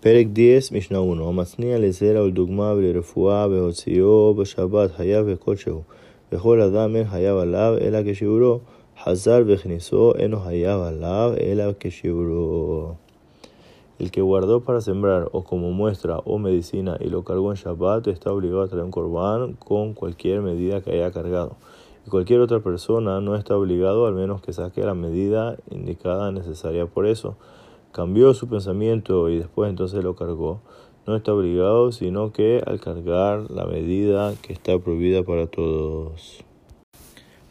פרק 10, משנה 1, המצניע לזרע ולדוגמה ולרפואה והוציאו בשבת חייב וכלשהו, וכל אדם אין חייב עליו אלא כשיעורו, חזר והכניסו אינו חייב עליו אלא כשיעורו. El que guardó para sembrar o como muestra o medicina y lo cargó en Shabbat está obligado a traer un corbán con cualquier medida que haya cargado. Y cualquier otra persona no está obligado al menos que saque la medida indicada necesaria por eso. Cambió su pensamiento y después entonces lo cargó. No está obligado, sino que al cargar la medida que está prohibida para todos.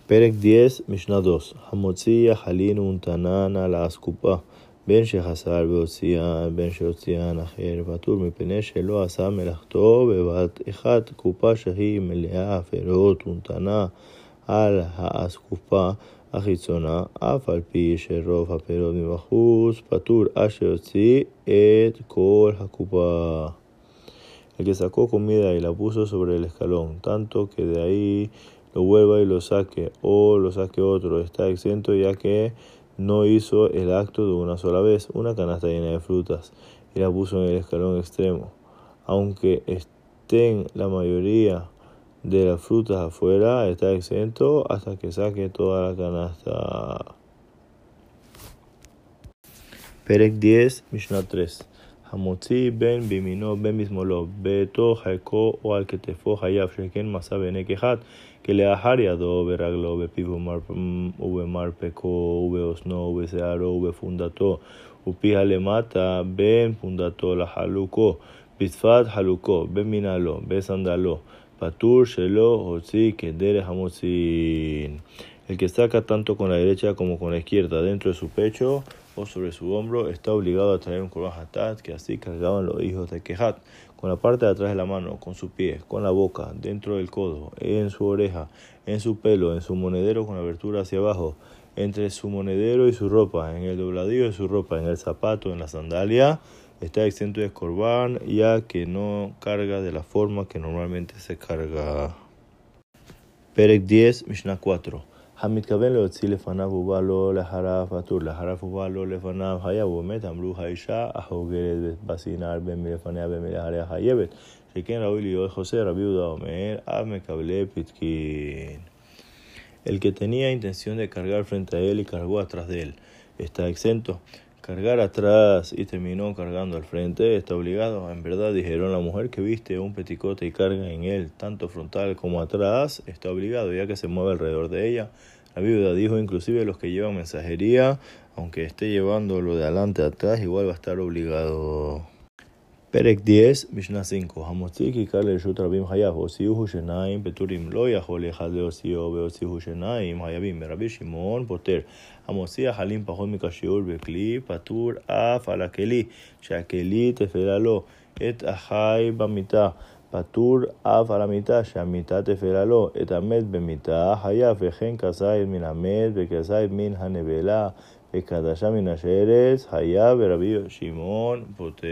Perek 10, Mishnah 2. Hamotzi halin untanana la askupa. בין שחסר והוציאן, בין שהוציאן אחר, פטור מפני שלא עשה מלאכתו בבת אחת קופה שהיא מלאה פירות ונתנה על האסקופה החיצונה, אף על פי שרוב הפירות מבחוץ, פטור עד שיוציא את כל הקופה. El que sacó comida y la puso sobre el escalón, tanto que de ahí lo vuelva y lo saque, o lo saque otro, está exento ya que no hizo el acto de una sola vez, una canasta llena de frutas, y la puso en el escalón extremo. Aunque estén la mayoría de las frutas afuera, está exento hasta que saque toda la canasta. Perek 10, Mishnah 3. המוציא בין בימינו בין בשמאלו, ביתו חלקו או על כתפו חייב, שכן מסע בעיניק אחד, כלאחר ידו ברגלו, בפיו ובמרפקו, ובאוזנו, ובשערו, ובפונדתו, ופיה למטה, בין פונדתו לחלוקו, בשפת חלוקו, במנהלו, בסנדלו, Patur Shelo Hotzi Hamotzin. El que saca tanto con la derecha como con la izquierda dentro de su pecho o sobre su hombro está obligado a traer un Korban Hatat, que así cargaban los hijos de Kehat, con la parte de atrás de la mano, con su pie con la boca, dentro del codo, en su oreja, en su pelo, en su monedero con abertura hacia abajo, entre su monedero y su ropa, en el dobladillo de su ropa, en el zapato, en la sandalia está exento de korban ya que no carga de la forma que normalmente se carga. Perek 10, Mishnah 4. המתכוון להוציא לפניו ובא לו לאחריו פטור, לאחריו ובא לו לפניו חייב, ובאמת אמרו האישה החוגרת בסינר בין מלפניה בין מלאחריה חייבת, שכן ראוי להיות חוסר, רבי יהודה אומר, אף מקבלי פתקין. El que tenía intención de cargar frente a él y cargó atrás de él, está exento. cargar atrás y terminó cargando al frente, está obligado. En verdad dijeron la mujer que viste un peticote y carga en él, tanto frontal como atrás, está obligado, ya que se mueve alrededor de ella. La viuda dijo inclusive los que llevan mensajería, aunque esté llevándolo de adelante atrás, igual va a estar obligado. פרק 10, משנה 5, המוציא כיכר לרשות רבים חייב, הוציאו שיניים פטורים, לא יכול אחד להוציאו והוציאו שיניים חייבים, מרבי שמעון פוטר, המוציא החלים פחות מכשיעור בכלי, פטור אף על הכלי, שהכלי תפלה לו, את החי במיטה, פטור אף על המיטה, שהמיטה תפלה לו, את המת במיטה, חייב, וכן כזית מן המת וכזית מן הנבלה, וכדשה מן השרץ, חייב, ורבי שמעון פוטר.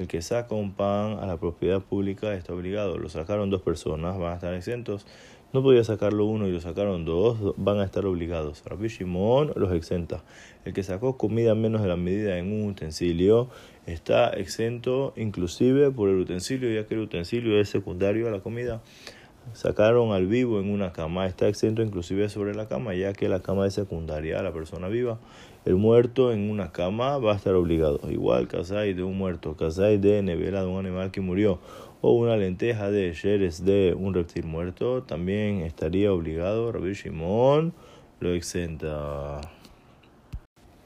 El que saca un pan a la propiedad pública está obligado. Lo sacaron dos personas, van a estar exentos. No podía sacarlo uno y lo sacaron dos, van a estar obligados. Rabbi Shimon los exenta. El que sacó comida menos de la medida en un utensilio está exento inclusive por el utensilio, ya que el utensilio es secundario a la comida. Sacaron al vivo en una cama, está exento inclusive sobre la cama, ya que la cama es secundaria a la persona viva. El muerto en una cama va a estar obligado. Igual, casai de un muerto, casai de nevera de un animal que murió, o una lenteja de sheres de un reptil muerto, también estaría obligado. Rabbi Shimon lo exenta.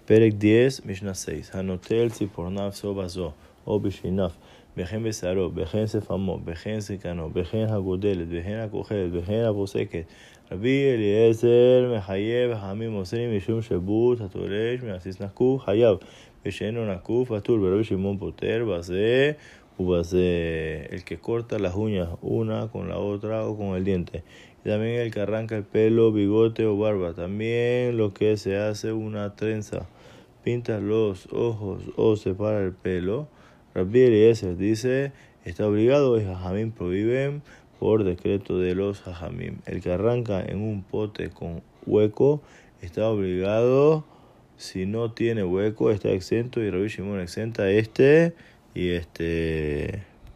Perek 10, Mishnah 6. Hanotel Tzipornav Sobazo, Obishinaf, Bejen Besaro, Bejen Sefamo, Bejen Sekano, Bejen Hagodelet, Bejen Acogelet, Bejen Aboseket, Rabbi Eliezer, Mehayev, Hamim Mosrim, Mishum Shebut, Hatoresh, Measis Nakuf, Hayab, Besheno Nakuf, Atur, Rabbi Shimon Poter, Base, Ubase, el que corta las uñas una con la otra o con el diente y también el que arranca el pelo, bigote o barba, también lo que se hace una trenza Pinta los ojos o separa el pelo. Rabbi Eliezer dice, está obligado y Jajamim prohíben por decreto de los Jajamim. El que arranca en un pote con hueco está obligado Si no tiene hueco, está exento y Rabbi Shimon exenta este y este.